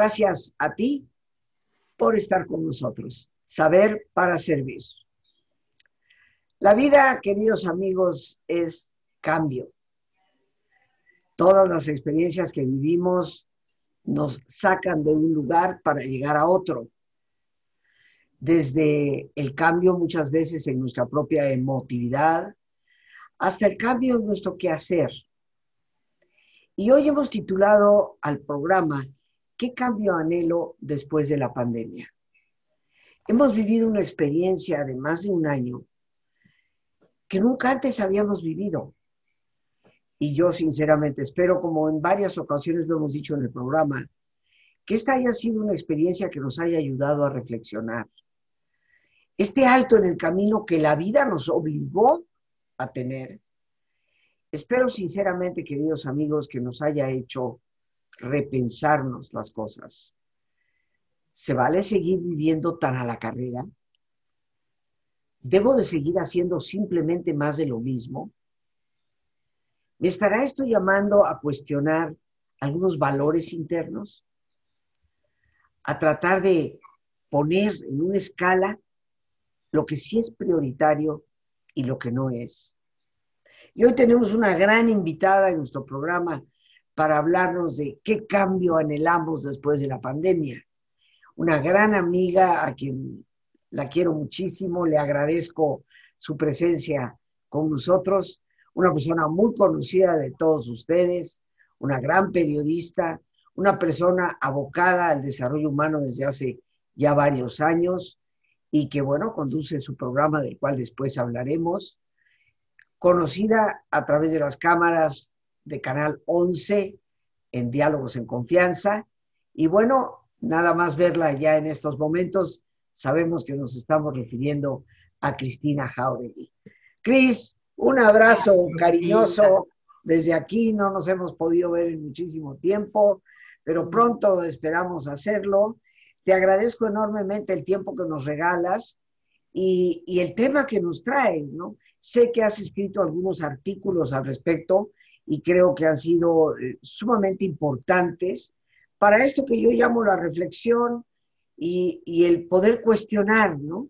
Gracias a ti por estar con nosotros. Saber para servir. La vida, queridos amigos, es cambio. Todas las experiencias que vivimos nos sacan de un lugar para llegar a otro. Desde el cambio muchas veces en nuestra propia emotividad hasta el cambio en nuestro quehacer. Y hoy hemos titulado al programa ¿Qué cambio anhelo después de la pandemia? Hemos vivido una experiencia de más de un año que nunca antes habíamos vivido. Y yo sinceramente espero, como en varias ocasiones lo hemos dicho en el programa, que esta haya sido una experiencia que nos haya ayudado a reflexionar. Este alto en el camino que la vida nos obligó a tener. Espero sinceramente, queridos amigos, que nos haya hecho repensarnos las cosas. ¿Se vale seguir viviendo tan a la carrera? ¿Debo de seguir haciendo simplemente más de lo mismo? ¿Me estará esto llamando a cuestionar algunos valores internos? A tratar de poner en una escala lo que sí es prioritario y lo que no es. Y hoy tenemos una gran invitada en nuestro programa para hablarnos de qué cambio anhelamos después de la pandemia. Una gran amiga a quien la quiero muchísimo, le agradezco su presencia con nosotros, una persona muy conocida de todos ustedes, una gran periodista, una persona abocada al desarrollo humano desde hace ya varios años y que, bueno, conduce su programa del cual después hablaremos, conocida a través de las cámaras de Canal 11 en Diálogos en Confianza. Y bueno, nada más verla ya en estos momentos, sabemos que nos estamos refiriendo a Cristina Jauregui. Cris, un abrazo cariñoso desde aquí, no nos hemos podido ver en muchísimo tiempo, pero pronto esperamos hacerlo. Te agradezco enormemente el tiempo que nos regalas y, y, el tema que nos traes, ¿no? Sé que has escrito algunos artículos al respecto y creo que han sido eh, sumamente importantes para esto que yo llamo la reflexión y, el poder cuestionar, ¿no?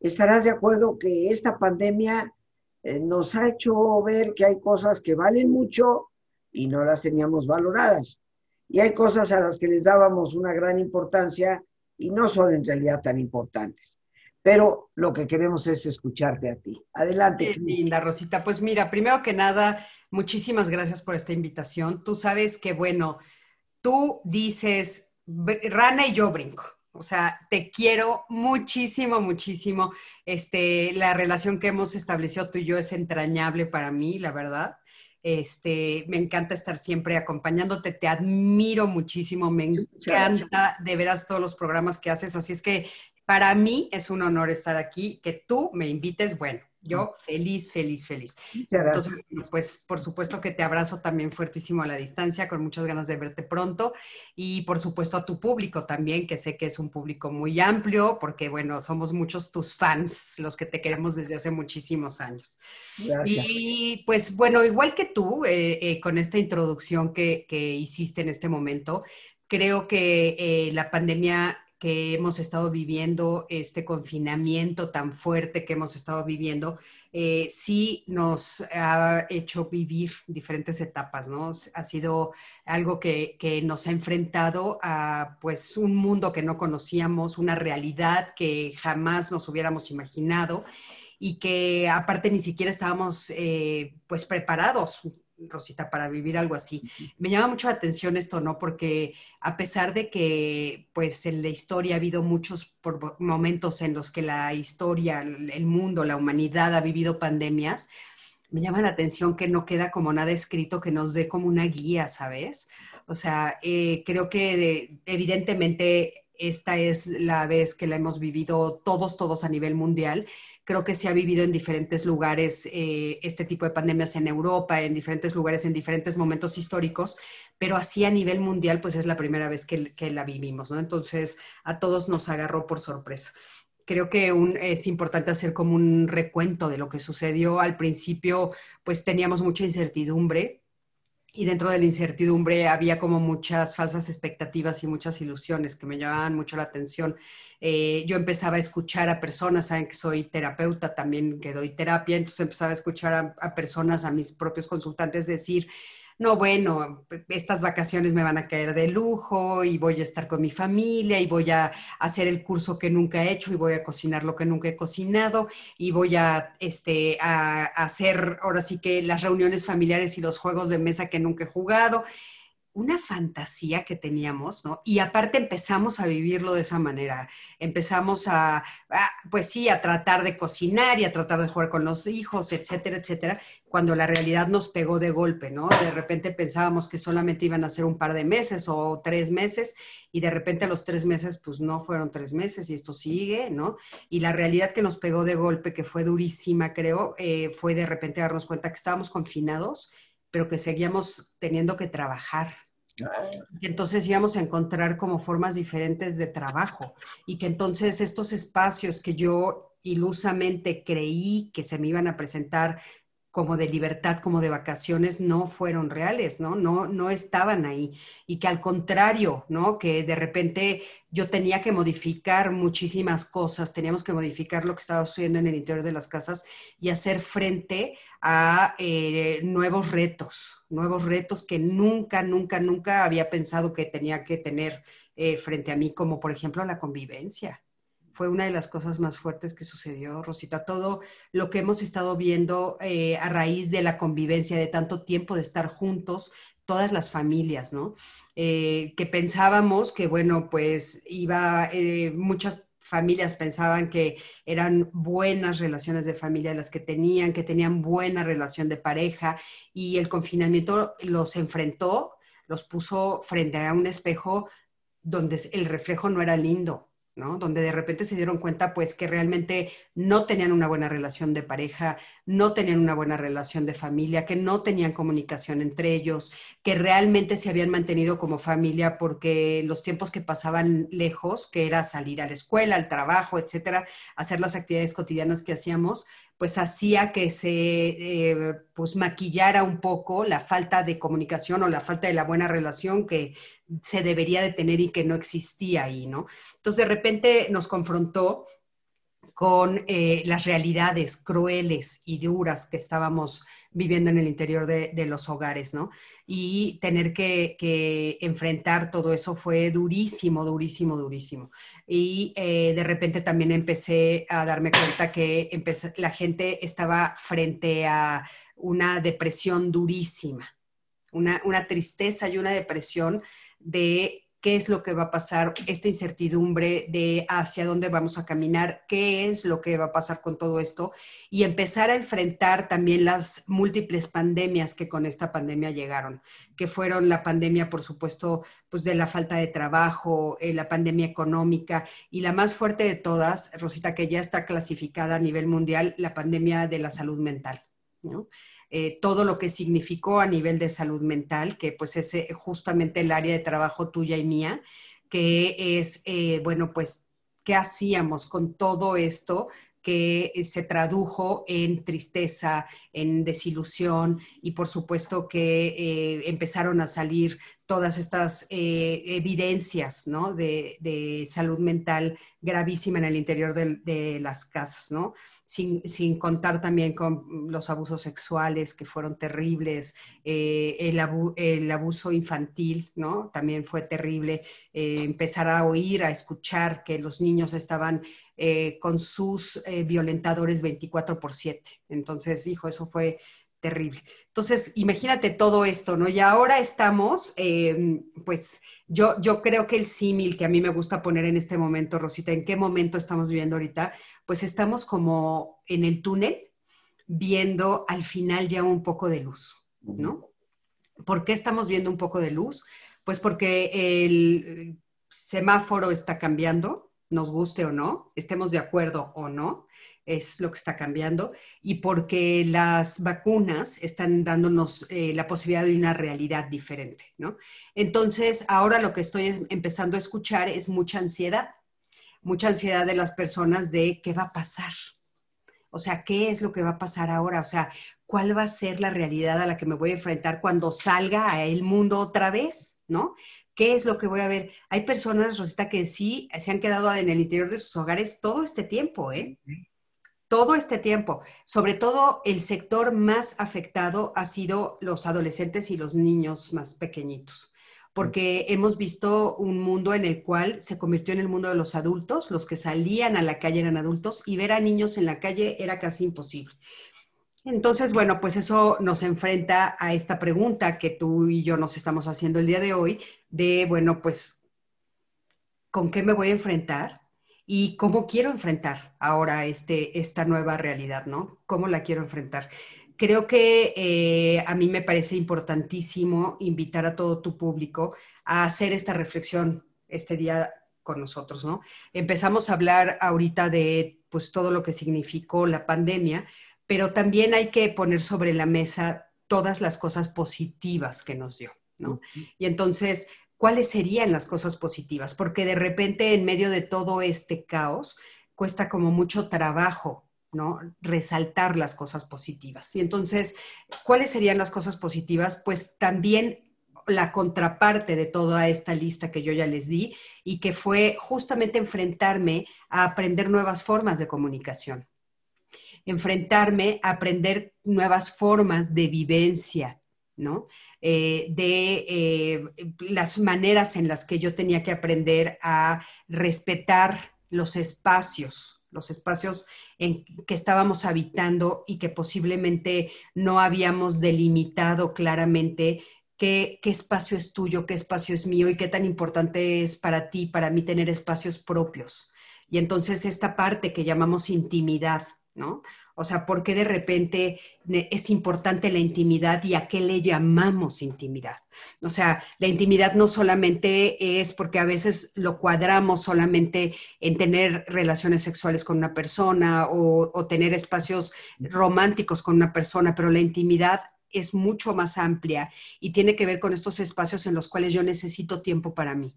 Estarás de acuerdo que esta pandemia eh, nos ha hecho ver que hay cosas que valen mucho y no las teníamos valoradas. Y hay cosas a las que les dábamos una gran importancia y no son en realidad tan importantes. Pero lo que queremos es escucharte a ti. Adelante. linda, Rosita. Pues mira, primero que nada, muchísimas gracias por esta invitación. Tú sabes que, bueno, tú dices, rana y yo brinco. O sea, te quiero muchísimo, muchísimo. Este, la relación que hemos establecido tú y yo es entrañable para mí, la verdad. Este, me encanta estar siempre acompañándote, te admiro muchísimo, me encanta de veras todos los programas que haces, así es que para mí es un honor estar aquí, que tú me invites, bueno, yo feliz, feliz, feliz. Entonces, pues por supuesto que te abrazo también fuertísimo a la distancia, con muchas ganas de verte pronto. Y por supuesto a tu público también, que sé que es un público muy amplio, porque bueno, somos muchos tus fans, los que te queremos desde hace muchísimos años. Y pues bueno, igual que tú, eh, eh, con esta introducción que, hiciste en este momento, creo que eh, la pandemia que hemos estado viviendo, este confinamiento tan fuerte que hemos estado viviendo, eh, sí nos ha hecho vivir diferentes etapas, ¿no? Ha sido algo que, que, nos ha enfrentado a pues un mundo que no conocíamos, una realidad que jamás nos hubiéramos imaginado y que aparte ni siquiera estábamos eh, pues preparados Rosita, para vivir algo así. Me llama mucho la atención esto, ¿no? Porque a pesar de que, pues, en la historia ha habido muchos momentos en los que la historia, el mundo, la humanidad ha vivido pandemias, me llama la atención que no queda como nada escrito que nos dé como una guía, ¿sabes? O sea, eh, creo que evidentemente esta es la vez que la hemos vivido todos, todos a nivel mundial Creo que se ha vivido en diferentes lugares eh, este tipo de pandemias en Europa, en diferentes lugares, en diferentes momentos históricos, pero así a nivel mundial, pues es la primera vez que, la vivimos, ¿no? Entonces, a todos nos agarró por sorpresa creo que es importante hacer como un recuento de lo que sucedió. Al principio, pues teníamos mucha incertidumbre y dentro de la incertidumbre había como muchas falsas expectativas y muchas ilusiones que me llamaban mucho la atención. Eh, yo empezaba a escuchar a personas, saben que soy terapeuta también, que doy terapia, entonces empezaba a escuchar a, a personas, a mis propios consultantes decir, no, bueno, estas vacaciones me van a caer de lujo y voy a estar con mi familia y voy a hacer el curso que nunca he hecho y voy a cocinar lo que nunca he cocinado y voy a, este, a, hacer ahora sí que las reuniones familiares y los juegos de mesa que nunca he jugado una fantasía que teníamos, ¿no? Y aparte empezamos a vivirlo de esa manera. Empezamos a, pues sí, a tratar de cocinar y a tratar de jugar con los hijos, etcétera, etcétera, cuando la realidad nos pegó de golpe, ¿no? De repente pensábamos que solamente iban a ser un par de meses o tres meses y de repente a los tres meses, pues no fueron tres meses y esto sigue, ¿no? Y la realidad que nos pegó de golpe, que fue durísima, creo, eh, fue de repente darnos cuenta que estábamos confinados pero que seguíamos teniendo que trabajar. Y entonces íbamos a encontrar como formas diferentes de trabajo y que entonces estos espacios que yo ilusamente creí que se me iban a presentar como de libertad, como de vacaciones, no fueron reales, ¿no? No, no estaban ahí. Y que al contrario, ¿no? Que de repente yo tenía que modificar muchísimas cosas, teníamos que modificar lo que estaba sucediendo en el interior de las casas y hacer frente a eh, nuevos retos, nuevos retos que nunca, nunca, nunca había pensado que tenía que tener eh, frente a mí, como por ejemplo la convivencia fue una de las cosas más fuertes que sucedió, Rosita. Todo lo que hemos estado viendo eh, a raíz de la convivencia, de tanto tiempo de estar juntos, todas las familias, ¿no? Eh, que pensábamos que, bueno, pues iba, eh, muchas familias pensaban que eran buenas relaciones de familia las que tenían, que tenían buena relación de pareja y el confinamiento los enfrentó, los puso frente a un espejo donde el reflejo no era lindo, donde de repente se dieron cuenta pues que realmente no tenían una buena relación de pareja, no tenían una buena relación de familia, que no tenían comunicación entre ellos, que realmente se habían mantenido como familia porque los tiempos que pasaban lejos, que era salir a la escuela, al trabajo, etcétera, hacer las actividades cotidianas que hacíamos, pues hacía que se eh, pues maquillara un poco la falta de comunicación o la falta de la buena relación que se debería de tener y que no existía ahí, ¿no? Entonces de repente nos confrontó con eh, las realidades crueles y duras que estábamos viviendo en el interior de, los hogares, ¿no? Y tener que, enfrentar todo eso fue durísimo, durísimo, durísimo. Y eh, de repente también empecé a darme cuenta que la gente estaba frente a una depresión durísima, una, una tristeza y una depresión de qué es lo que va a pasar, esta incertidumbre de hacia dónde vamos a caminar, qué es lo que va a pasar con todo esto y empezar a enfrentar también las múltiples pandemias que con esta pandemia llegaron, que fueron la pandemia, por supuesto, pues de la falta de trabajo, eh, la pandemia económica y la más fuerte de todas, Rosita, que ya está clasificada a nivel mundial, la pandemia de la salud mental. ¿no? Eh, todo lo que significó a nivel de salud mental, que pues es eh, justamente el área de trabajo tuya y mía, que es, eh, bueno, pues, ¿qué hacíamos con todo esto? que se tradujo en tristeza, en desilusión y por supuesto que empezaron a salir todas estas evidencias ¿no? de, salud mental gravísima en el interior de, de las casas, ¿no? Sin, contar también con los abusos sexuales que fueron terribles, eh, el, abuso infantil, ¿no? También fue terrible eh, empezar a oír, a escuchar que los niños estaban eh, con sus violentadores 24 por 7. Entonces, hijo, eso fue terrible. Entonces, imagínate todo esto, ¿no? Y ahora estamos, pues, yo, yo creo que el símil que a mí me gusta poner en este momento, Rosita, ¿en qué momento estamos viviendo ahorita? pues estamos como en el túnel viendo al final ya un poco de luz, ¿no? ¿Por qué estamos viendo un poco de luz? Pues porque el semáforo está cambiando, nos guste o no, estemos de acuerdo o no, es lo que está cambiando, y porque las vacunas están dándonos eh, la posibilidad de una realidad diferente, ¿no? Entonces, ahora lo que estoy empezando a escuchar es mucha ansiedad mucha ansiedad de las personas de qué va a pasar. O sea, ¿qué es lo que va a pasar ahora? O sea, ¿cuál va a ser la realidad a la que me voy a enfrentar cuando salga a el mundo otra vez? ¿No? ¿Qué es lo que voy a ver? Hay personas, Rosita, que sí se han quedado en el interior de sus hogares todo este tiempo, ¿eh? Todo este tiempo. Sobre todo el sector más afectado ha sido los adolescentes y los niños más pequeñitos porque hemos visto un mundo en el cual se convirtió en el mundo de los adultos, los que salían a la calle eran adultos y ver a niños en la calle era casi imposible. Entonces, bueno, pues eso nos enfrenta a esta pregunta que tú y yo nos estamos haciendo el día de hoy, de, bueno, pues, ¿con qué me voy a enfrentar? Y cómo quiero enfrentar ahora este, esta nueva realidad, ¿no? ¿Cómo la quiero enfrentar? creo que eh, a mí me parece importantísimo invitar a todo tu público a hacer esta reflexión este día con nosotros, ¿no? Empezamos a hablar ahorita de pues todo lo que significó la pandemia, pero también hay que poner sobre la mesa todas las cosas positivas que nos dio, ¿no? Y entonces, ¿cuáles serían las cosas positivas? Porque de repente en medio de todo este caos cuesta como mucho trabajo ¿no? Resaltar las cosas positivas. Y entonces, ¿cuáles serían las cosas positivas? Pues también la contraparte de toda esta lista que yo ya les di y que fue justamente enfrentarme a aprender nuevas formas de comunicación, enfrentarme a aprender nuevas formas de vivencia, ¿no? Eh, de eh, las maneras en las que yo tenía que aprender a respetar los espacios, los espacios en que estábamos habitando y que posiblemente no habíamos delimitado claramente qué, qué espacio es tuyo, qué espacio es mío y qué tan importante es para ti, para mí tener espacios propios. Y entonces esta parte que llamamos intimidad, ¿no? O sea, ¿por qué de repente es importante la intimidad y a qué le llamamos intimidad? O sea, la intimidad no solamente es porque a veces lo cuadramos solamente en tener relaciones sexuales con una persona o, o tener espacios románticos con una persona, pero la intimidad es mucho más amplia y tiene que ver con estos espacios en los cuales yo necesito tiempo para mí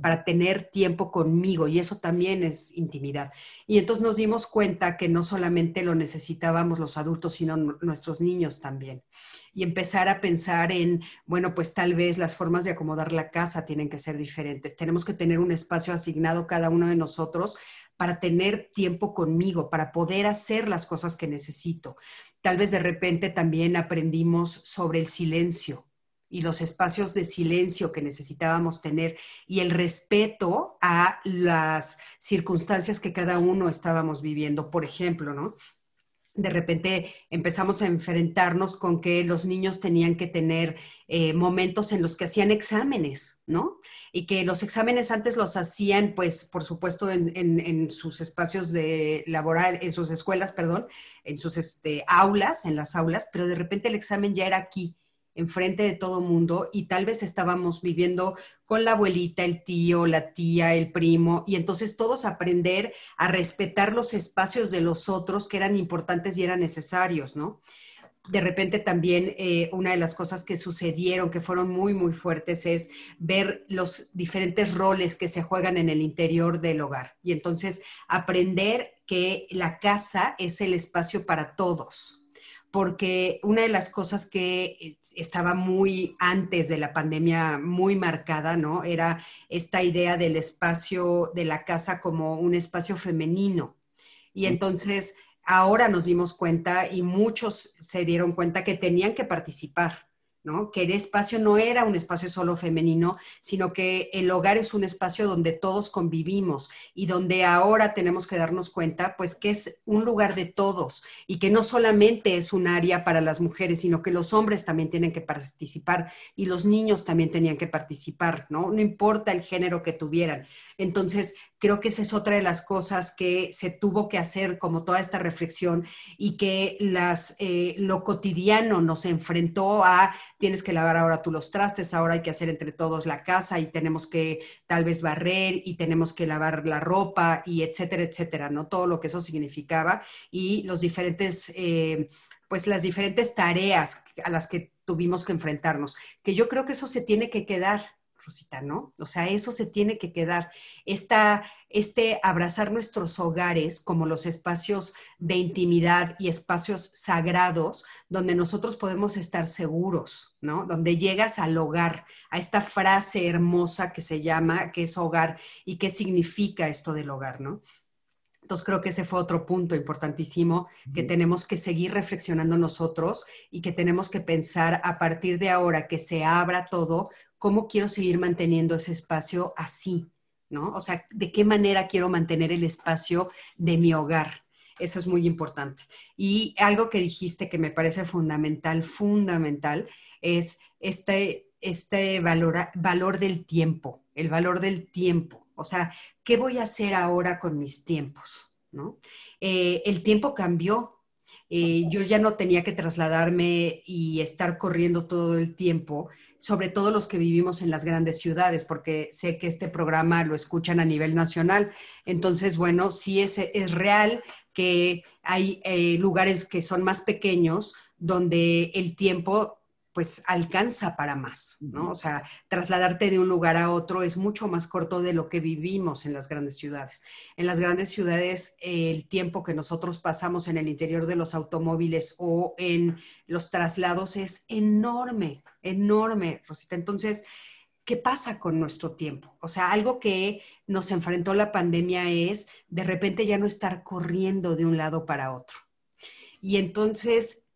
para tener tiempo conmigo y eso también es intimidad. Y entonces nos dimos cuenta que no solamente lo necesitábamos los adultos, sino nuestros niños también. Y empezar a pensar en, bueno, pues tal vez las formas de acomodar la casa tienen que ser diferentes. Tenemos que tener un espacio asignado cada uno de nosotros para tener tiempo conmigo, para poder hacer las cosas que necesito. Tal vez de repente también aprendimos sobre el silencio, y los espacios de silencio que necesitábamos tener y el respeto a las circunstancias que cada uno estábamos viviendo. Por ejemplo, ¿no? de repente empezamos a enfrentarnos con que los niños tenían que tener eh, momentos en los que hacían exámenes, ¿no? Y que los exámenes antes los hacían, pues, por supuesto, en, sus espacios de laboral, en sus escuelas, perdón, en sus este, aulas, en las aulas, pero de repente el examen ya era aquí enfrente de todo mundo y tal vez estábamos viviendo con la abuelita, el tío, la tía, el primo, y entonces todos aprender a respetar los espacios de los otros que eran importantes y eran necesarios, ¿no? De repente también eh, una de las cosas que sucedieron, que fueron muy, muy fuertes, es ver los diferentes roles que se juegan en el interior del hogar. Y entonces aprender que la casa es el espacio para todos, porque una de las cosas que estaba muy antes de la pandemia, muy marcada, ¿no? Era esta idea del espacio de la casa como un espacio femenino. Y entonces ahora nos dimos cuenta y muchos se dieron cuenta que tenían que participar, que el espacio no era un espacio solo femenino, sino que el hogar es un espacio donde todos convivimos y donde ahora tenemos que darnos cuenta, pues, que es un lugar de todos y que no solamente es un área para las mujeres, sino que los hombres también tienen que participar y los niños también tenían que participar, ¿no? No importa el género que tuvieran. Entonces, creo que esa es otra de las cosas que se tuvo que hacer, como toda esta reflexión, y que las, eh, lo cotidiano nos enfrentó a, tienes que lavar ahora tú los trastes, ahora hay que hacer entre todos la casa y tenemos que tal vez barrer y tenemos que lavar la ropa y etcétera, etcétera, ¿no? Todo lo que eso significaba y los diferentes... Eh, pues las diferentes tareas a las que tuvimos que enfrentarnos, que yo creo que eso se tiene que quedar, Rosita, ¿no? O sea, eso se tiene que quedar. Esta, este abrazar nuestros hogares como los espacios de intimidad y espacios sagrados donde nosotros podemos estar seguros, ¿no? Donde llegas al hogar, a esta frase hermosa que se llama, que es hogar y qué significa esto del hogar, ¿no? Entonces creo que ese fue otro punto importantísimo que tenemos que seguir reflexionando nosotros y que tenemos que pensar a partir de ahora que se abra todo, cómo quiero seguir manteniendo ese espacio así, ¿no? O sea, de qué manera quiero mantener el espacio de mi hogar. Eso es muy importante. Y algo que dijiste que me parece fundamental, fundamental, es este, este valor, valor del tiempo, el valor del tiempo. O sea, ¿qué voy a hacer ahora con mis tiempos? ¿no? Eh, el tiempo cambió. Eh, yo ya no tenía que trasladarme y estar corriendo todo el tiempo, sobre todo los que vivimos en las grandes ciudades, porque sé que este programa lo escuchan a nivel nacional. Entonces, bueno, sí es, es real que hay eh, lugares que son más pequeños donde el tiempo pues alcanza para más, ¿no? O sea, trasladarte de un lugar a otro es mucho más corto de lo que vivimos en las grandes ciudades. En las grandes ciudades, el tiempo que nosotros pasamos en el interior de los automóviles o en los traslados es enorme, enorme, Rosita. Entonces, ¿qué pasa con nuestro tiempo? O sea, algo que nos enfrentó la pandemia es de repente ya no estar corriendo de un lado para otro. Y entonces,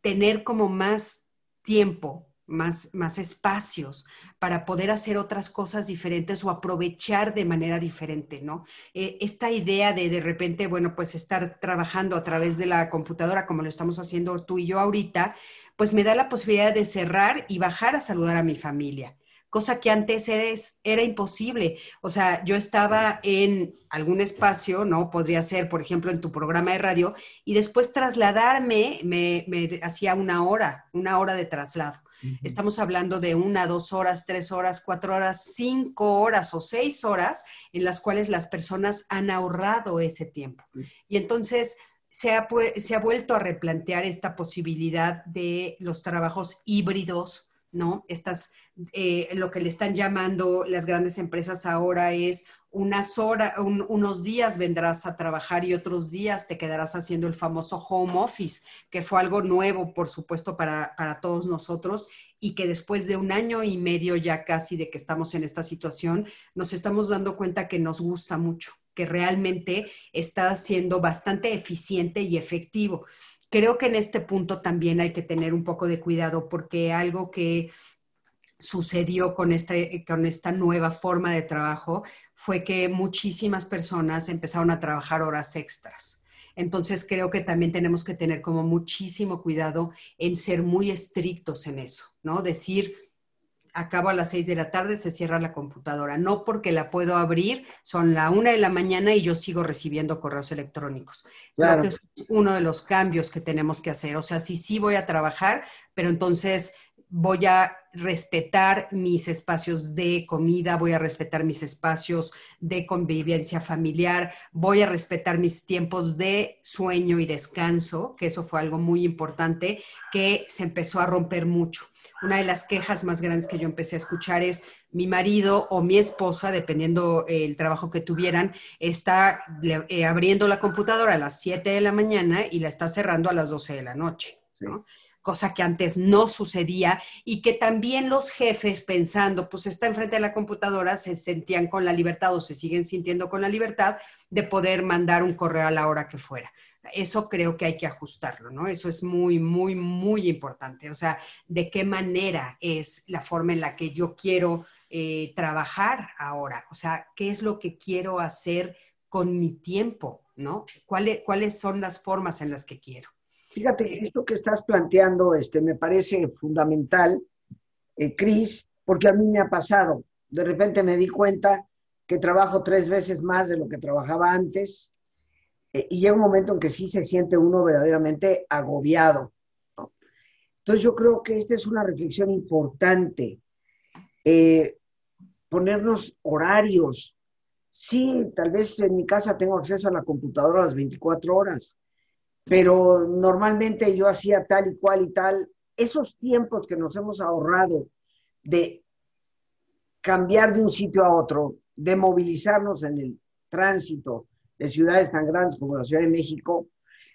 tener como más tiempo, más, más espacios para poder hacer otras cosas diferentes o aprovechar de manera diferente, ¿no? Eh, esta idea de de repente, bueno, pues estar trabajando a través de la computadora como lo estamos haciendo tú y yo ahorita, pues me da la posibilidad de cerrar y bajar a saludar a mi familia cosa que antes era, era, imposible. O sea, yo estaba en algún espacio, ¿no? Podría ser, por ejemplo, en tu programa de radio, y después trasladarme me, hacía una hora, una hora de traslado. Estamos hablando de una, dos horas, tres horas, cuatro horas, cinco horas o seis horas en las cuales las personas han ahorrado ese tiempo. Y entonces se ha, se ha vuelto a replantear esta posibilidad de los trabajos híbridos, ¿no? Estas, eh, lo que le están llamando las grandes empresas ahora es unas horas, unos días vendrás a trabajar y otros días te quedarás haciendo el famoso home office, que fue algo nuevo, por supuesto, para, para todos nosotros y que después de un año y medio ya casi de que estamos en esta situación, nos estamos dando cuenta que nos gusta mucho, que realmente está siendo bastante eficiente y efectivo creo que en este punto también hay que tener un poco de cuidado porque algo que sucedió con, este, con esta nueva forma de trabajo fue que muchísimas personas empezaron a trabajar horas extras. Entonces creo que también tenemos que tener como muchísimo cuidado en ser muy estrictos en eso, ¿no? Decir, acabo a las seis de la tarde, se cierra la computadora. No porque la puedo abrir, son la una de la mañana y yo sigo recibiendo correos electrónicos. Claro. que es uno de los cambios que tenemos que hacer. O sea, sí, sí voy a trabajar, pero entonces voy a respetar mis espacios de comida, voy a respetar mis espacios de convivencia familiar, voy a respetar mis tiempos de sueño y descanso, que eso fue algo muy importante que se empezó a romper mucho. Una de las quejas más grandes que yo empecé a escuchar es mi marido o mi esposa, dependiendo el trabajo que tuvieran, está eh, abriendo la computadora a las 7 de la mañana y la está cerrando a las 12 de la noche, cosa que antes no sucedía y que también los jefes pensando, pues está enfrente de la computadora, se sentían con la libertad o se siguen sintiendo con la libertad de poder mandar un correo a la hora que fuera eso creo que hay que ajustarlo, ¿no? Eso es muy, muy, muy importante. O sea, de qué manera es la forma en la que yo quiero eh, trabajar ahora. O sea, qué es lo que quiero hacer con mi tiempo, ¿no? ¿Cuáles, cuáles son las formas en las que quiero? Fíjate, esto que estás planteando este, me parece fundamental, eh, Cris, porque a mí me ha pasado. De repente me di cuenta que trabajo tres veces más de lo que trabajaba antes eh, y llega un momento en que sí se siente uno verdaderamente agobiado. Entonces yo creo que esta es una reflexión importante. Eh, ponernos horarios. Sí, tal vez en mi casa tengo acceso a la computadora las 24 horas, pero normalmente yo hacía tal y cual y tal. Esos tiempos que nos hemos ahorrado de cambiar de un sitio a otro, de movilizarnos en el tránsito de ciudades tan grandes como la Ciudad de México,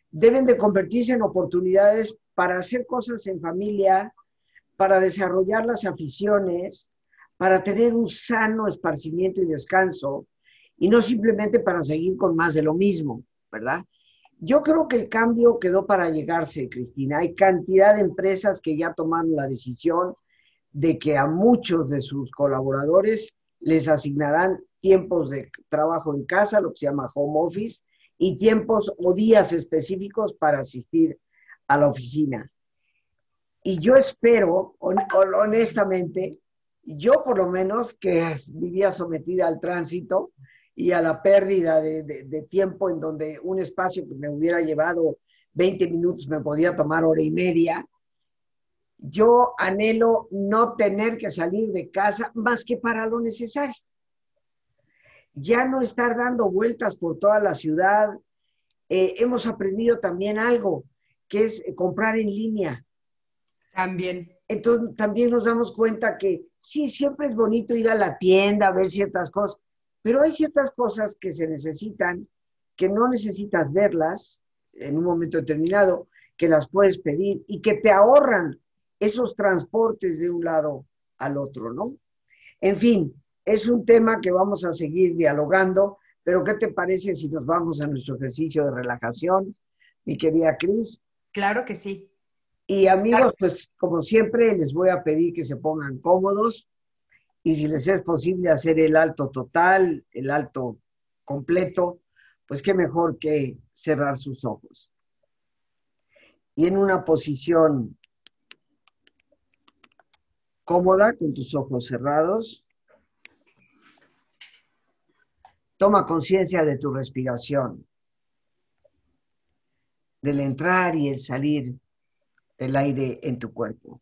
deben de convertirse en oportunidades para hacer cosas en familia, para desarrollar las aficiones, para tener un sano esparcimiento y descanso, y no simplemente para seguir con más de lo mismo, ¿verdad? Yo creo que el cambio quedó para llegarse, Cristina. Hay cantidad de empresas que ya tomaron la decisión de que a muchos de sus colaboradores les asignarán tiempos de trabajo en casa, lo que se llama home office, y tiempos o días específicos para asistir a la oficina. Y yo espero, honestamente, yo por lo menos que vivía sometida al tránsito y a la pérdida de, tiempo en donde un espacio que me hubiera llevado 20 minutos me podía tomar hora y media, yo anhelo no tener que salir de casa más que para lo necesario. Ya no estar dando vueltas por toda la ciudad. Eh, hemos aprendido también algo, que es comprar en línea. También. Entonces, también nos damos cuenta que sí, siempre es bonito ir a la tienda a ver ciertas cosas, pero hay ciertas cosas que se necesitan, que no necesitas verlas en un momento determinado, que las puedes pedir y que te ahorran esos transportes de un lado al otro, ¿no? En fin, es un tema que vamos a seguir dialogando, pero ¿qué te parece si nos vamos a nuestro ejercicio de relajación, mi querida Cris? Claro que sí. Y amigos, pues como siempre, les voy a pedir que se pongan cómodos y si les es posible hacer el alto total, el alto completo, pues qué mejor que cerrar sus ojos. Y en una posición cómoda con tus ojos cerrados. Toma conciencia de tu respiración, del entrar y el salir del aire en tu cuerpo.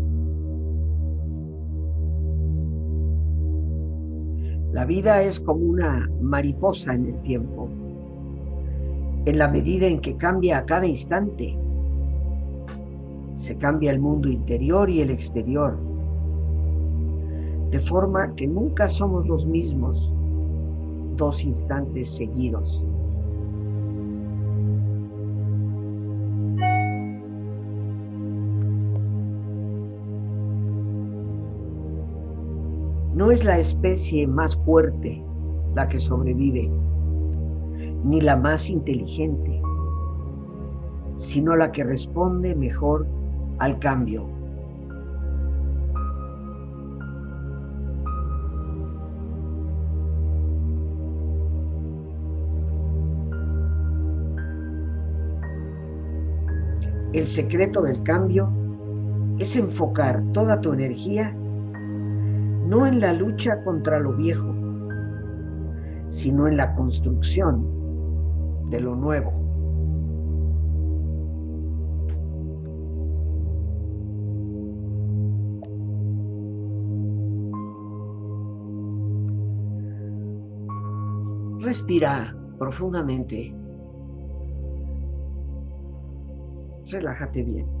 La vida es como una mariposa en el tiempo, en la medida en que cambia a cada instante. Se cambia el mundo interior y el exterior, de forma que nunca somos los mismos dos instantes seguidos. Es la especie más fuerte la que sobrevive, ni la más inteligente, sino la que responde mejor al cambio. El secreto del cambio es enfocar toda tu energía no en la lucha contra lo viejo, sino en la construcción de lo nuevo. Respira profundamente. Relájate bien.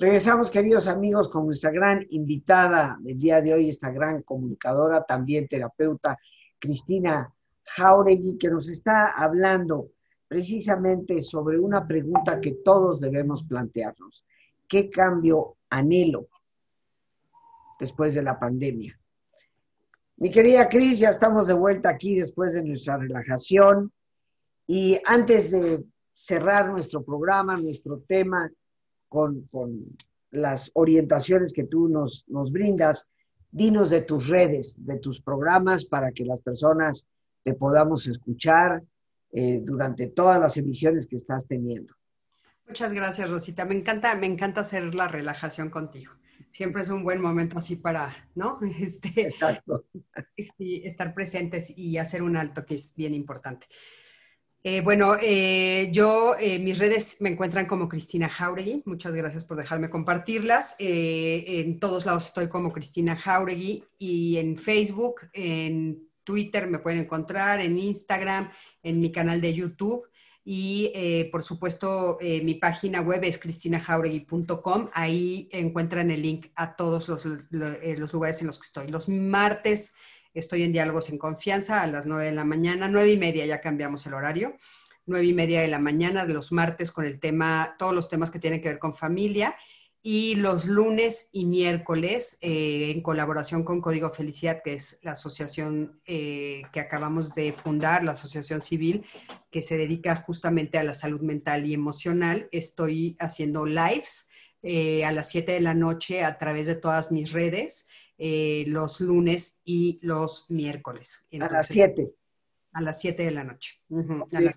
Regresamos, queridos amigos, con nuestra gran invitada del día de hoy, esta gran comunicadora, también terapeuta, Cristina Jauregui, que nos está hablando precisamente sobre una pregunta que todos debemos plantearnos. ¿Qué cambio anhelo después de la pandemia? Mi querida Cris, ya estamos de vuelta aquí después de nuestra relajación. Y antes de cerrar nuestro programa, nuestro tema, con, las orientaciones que tú nos, nos brindas. Dinos de tus redes, de tus programas, para que las personas te podamos escuchar eh, durante todas las emisiones que estás teniendo. Muchas gracias, Rosita. Me encanta, me encanta hacer la relajación contigo. Siempre es un buen momento así para, ¿no? Este, Exacto. estar presentes y hacer un alto, que es bien importante. Eh, bueno, eh, yo, eh, mis redes me encuentran como Cristina Jauregui. Muchas gracias por dejarme compartirlas. en todos lados estoy como Cristina Jauregui y en Facebook, en Twitter me pueden encontrar, en Instagram, en mi canal de YouTube. Y por supuesto, mi página web es cristinajauregui.com. Ahí encuentran el link a todos los, lugares en los que estoy. Los martes estoy en Diálogos en Confianza a las 9 de la mañana, 9 y media, ya cambiamos el horario. 9 y media de la mañana de los martes con el tema, todos los temas que tienen que ver con familia y los lunes y miércoles, eh, en colaboración con Código Felicidad, que es la asociación eh, que acabamos de fundar, la asociación civil, que se dedica justamente a la salud mental y emocional, estoy haciendo lives eh, a las 7 de la noche a través de todas mis redes, los lunes y los miércoles. a las 7. A las 7 de la noche.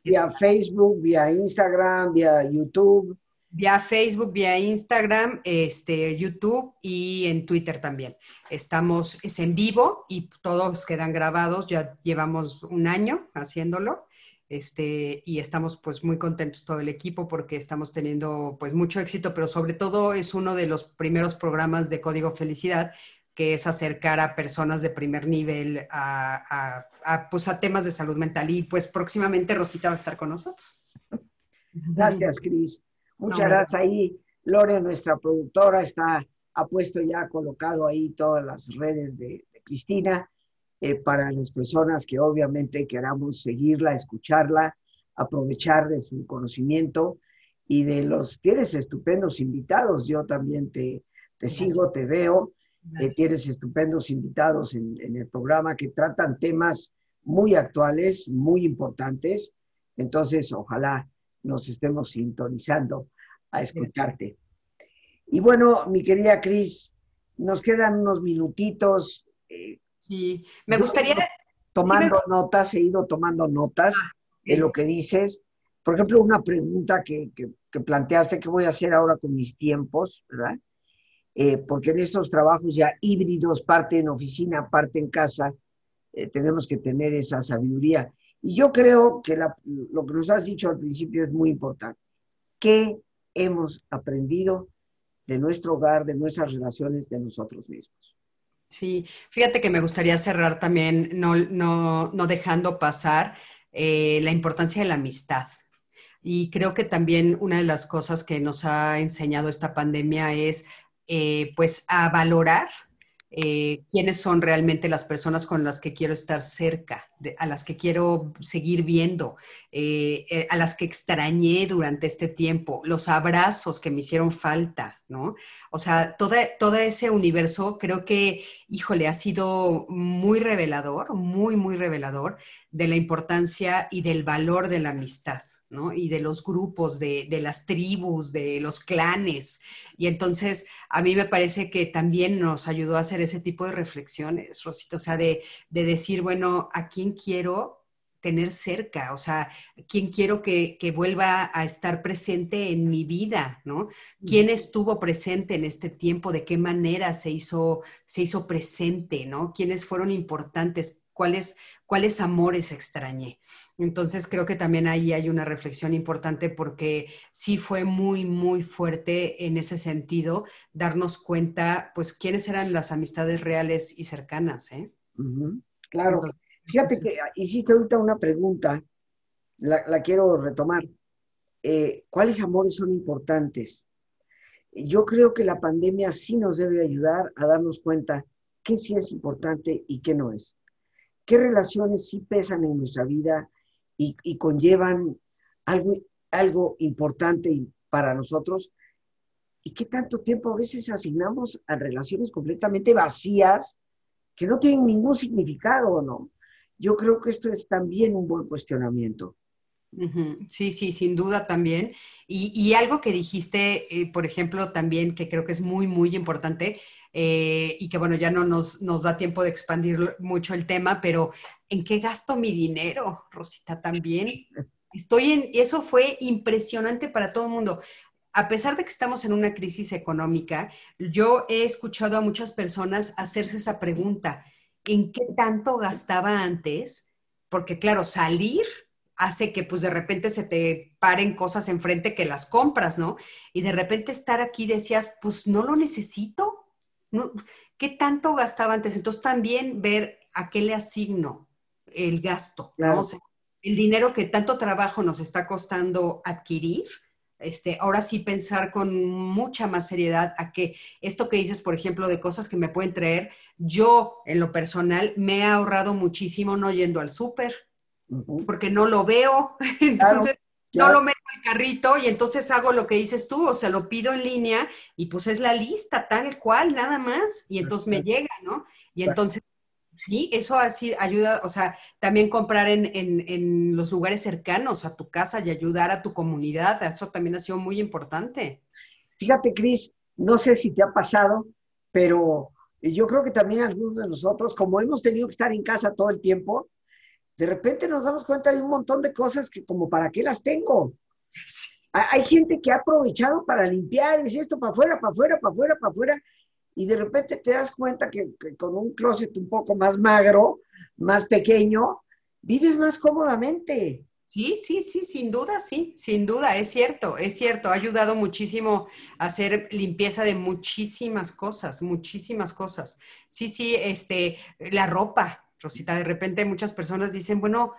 vía Facebook, vía Instagram, vía YouTube vía Facebook, vía Instagram, este, YouTube y en Twitter también. Estamos es en vivo y todos quedan grabados, ya llevamos un año haciéndolo. Este, y estamos pues muy contentos todo el equipo porque estamos teniendo pues mucho éxito, pero sobre todo es uno de los primeros programas de Código Felicidad que es acercar a personas de primer nivel a, a, pues, a temas de salud mental. Y pues próximamente Rosita va a estar con nosotros. Gracias, Cris. Muchas gracias ahí. Lore, nuestra productora, está, ha puesto ya colocado ahí todas las redes de, Cristina eh, para las personas que obviamente queramos seguirla, escucharla, aprovechar de su conocimiento y de los, tienes estupendos invitados, yo también te, te sigo, te veo, eh, tienes estupendos invitados en, en el programa que tratan temas muy actuales, muy importantes, entonces ojalá nos estemos sintonizando a escucharte. Y bueno, mi querida Cris, nos quedan unos minutitos. Eh, sí, me gustaría... Tomando notas, he ido tomando notas ah, de lo que dices. Por ejemplo, una pregunta que, que, planteaste, ¿qué voy a hacer ahora con mis tiempos? ¿Verdad? Eh, porque en estos trabajos ya híbridos, parte en oficina, parte en casa, eh, tenemos que tener esa sabiduría. Y yo creo que lo que nos has dicho al principio es muy importante. ¿Qué hemos aprendido de nuestro hogar, de nuestras relaciones, de nosotros mismos? Sí, fíjate que me gustaría cerrar también, no, no, dejando pasar eh, la importancia de la amistad. Y creo que también una de las cosas que nos ha enseñado esta pandemia es, eh, pues, a valorar eh, quiénes son realmente las personas con las que quiero estar cerca, a las que quiero seguir viendo, eh, a las que extrañé durante este tiempo, los abrazos que me hicieron falta, ¿no? O sea, todo ese universo creo que, híjole, ha sido muy revelador, muy, muy revelador de la importancia y del valor de la amistad. Y de los grupos, de, las tribus, de los clanes. Y entonces a mí me parece que también nos ayudó a hacer ese tipo de reflexiones, Rosito, o sea, de, decir, bueno, ¿a quién quiero tener cerca? O sea, ¿quién quiero que, vuelva a estar presente en mi vida? ¿no? ¿Quién estuvo presente en este tiempo? ¿De qué manera se hizo, se hizo presente? ¿no? ¿Quiénes fueron importantes? ¿Cuáles, cuáles amores extrañé? Entonces creo que también ahí hay una reflexión importante porque sí fue muy, muy fuerte en ese sentido darnos cuenta, pues, quiénes eran las amistades reales y cercanas. ¿eh? Claro. Fíjate que hiciste ahorita una pregunta, la, quiero retomar. Eh, ¿Cuáles amores son importantes? Yo creo que la pandemia sí nos debe ayudar a darnos cuenta qué sí es importante y qué no es. ¿Qué relaciones sí pesan en nuestra vida y, conllevan algo, algo importante para nosotros y qué tanto tiempo a veces asignamos a relaciones completamente vacías que no tienen ningún significado, ¿no? Yo creo que esto es también un buen cuestionamiento. Sí, sí, sin duda también. Y, algo que dijiste, eh, por ejemplo, también que creo que es muy, muy importante, eh, y que bueno, ya no nos, nos da tiempo de expandir mucho el tema, pero ¿en qué gasto mi dinero, Rosita? También estoy en, eso fue impresionante para todo el mundo. A pesar de que estamos en una crisis económica, yo he escuchado a muchas personas hacerse esa pregunta, ¿en qué tanto gastaba antes? Porque claro, salir hace que pues de repente se te paren cosas enfrente que las compras, ¿no? Y de repente estar aquí decías, pues no lo necesito. ¿Qué tanto gastaba antes? Entonces también ver a qué le asigno el gasto, ¿no? el dinero que tanto trabajo nos está costando adquirir, este, ahora sí pensar con mucha más seriedad a que esto que dices, por ejemplo, de cosas que me pueden traer, yo en lo personal me he ahorrado muchísimo no yendo al súper, porque no lo veo, entonces no lo carrito y entonces hago lo que dices tú, o sea, lo pido en línea y pues es la lista tal cual, nada más, y entonces me llega, ¿no? Y entonces, sí, eso así ayuda, o sea, también comprar en, en, los lugares cercanos a tu casa y ayudar a tu comunidad, eso también ha sido muy importante. Fíjate, Cris, no sé si te ha pasado, pero yo creo que también algunos de nosotros, como hemos tenido que estar en casa todo el tiempo, de repente nos damos cuenta de un montón de cosas que como para qué las tengo. Hay gente que ha aprovechado para limpiar, dice esto para afuera, para afuera, para afuera, para afuera, y de repente te das cuenta que, con un closet un poco más magro, más pequeño, vives más cómodamente. Sí, sí, sí, sin duda, sí, sin duda, es cierto, es cierto, ha ayudado muchísimo a hacer limpieza de muchísimas cosas, muchísimas cosas. Sí, sí, este, la ropa, Rosita, de repente muchas personas dicen, bueno,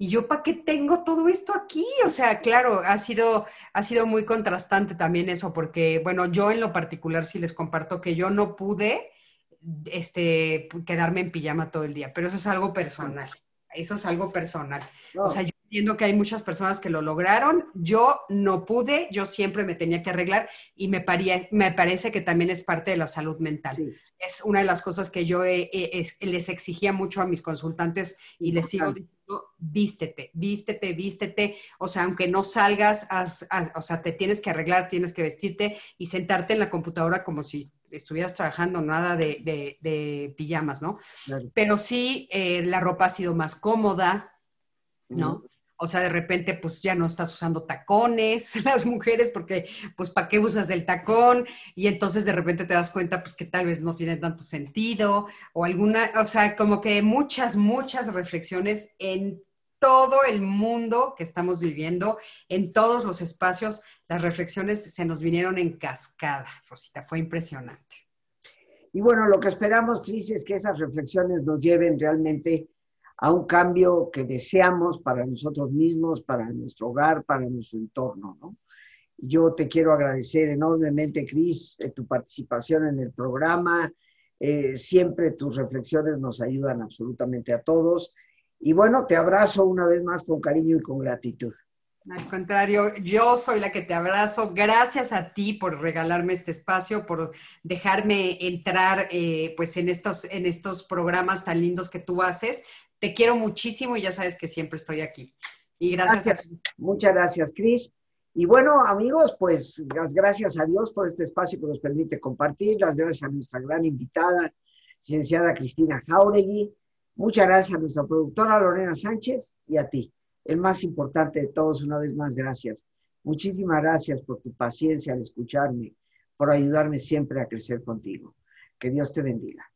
¿y yo para qué tengo todo esto aquí? O sea, claro, ha sido, ha sido muy contrastante también eso, porque, bueno, yo en lo particular sí les comparto que yo no pude este, quedarme en pijama todo el día, pero eso es algo personal, eso es algo personal. O sea, entiendo que hay muchas personas que lo lograron. Yo no pude, yo siempre me tenía que arreglar y me, me parece que también es parte de la salud mental. Es una de las cosas que yo les exigía mucho a mis consultantes y les sigo diciendo, vístete, vístete, vístete. O sea, aunque no salgas, o sea, te tienes que arreglar, tienes que vestirte y sentarte en la computadora como si estuvieras trabajando, nada de, pijamas, ¿no? Pero sí, eh, la ropa ha sido más cómoda, ¿no? O sea, de repente, pues ya no estás usando tacones las mujeres, porque, pues, ¿para qué usas el tacón? Y entonces de repente te das cuenta, pues, que tal vez no tiene tanto sentido, o alguna, o sea, como que muchas, muchas reflexiones en todo el mundo que estamos viviendo, en todos los espacios, las reflexiones se nos vinieron en cascada, Rosita, fue impresionante. Y bueno, lo que esperamos, Cris, es que esas reflexiones nos lleven realmente a un cambio que deseamos para nosotros mismos, para nuestro hogar, para nuestro entorno, ¿no? Yo te quiero agradecer enormemente, Cris, eh, tu participación en el programa. Eh, siempre tus reflexiones nos ayudan absolutamente a todos. Y bueno, te abrazo una vez más con cariño y con gratitud. Al contrario, yo soy la que te abrazo. Gracias a ti por regalarme este espacio, por dejarme entrar eh, pues en estos, en estos programas tan lindos que tú haces. Te quiero muchísimo y ya sabes que siempre estoy aquí. Y gracias. Muchas gracias, Cris. Y bueno, amigos, pues las gracias a Dios por este espacio que nos permite compartir. Las gracias a nuestra gran invitada, licenciada Cristina Jauregui. Muchas gracias a nuestra productora Lorena Sánchez y a ti. El más importante de todos, una vez más, gracias. Muchísimas gracias por tu paciencia al escucharme, por ayudarme siempre a crecer contigo. Que Dios te bendiga.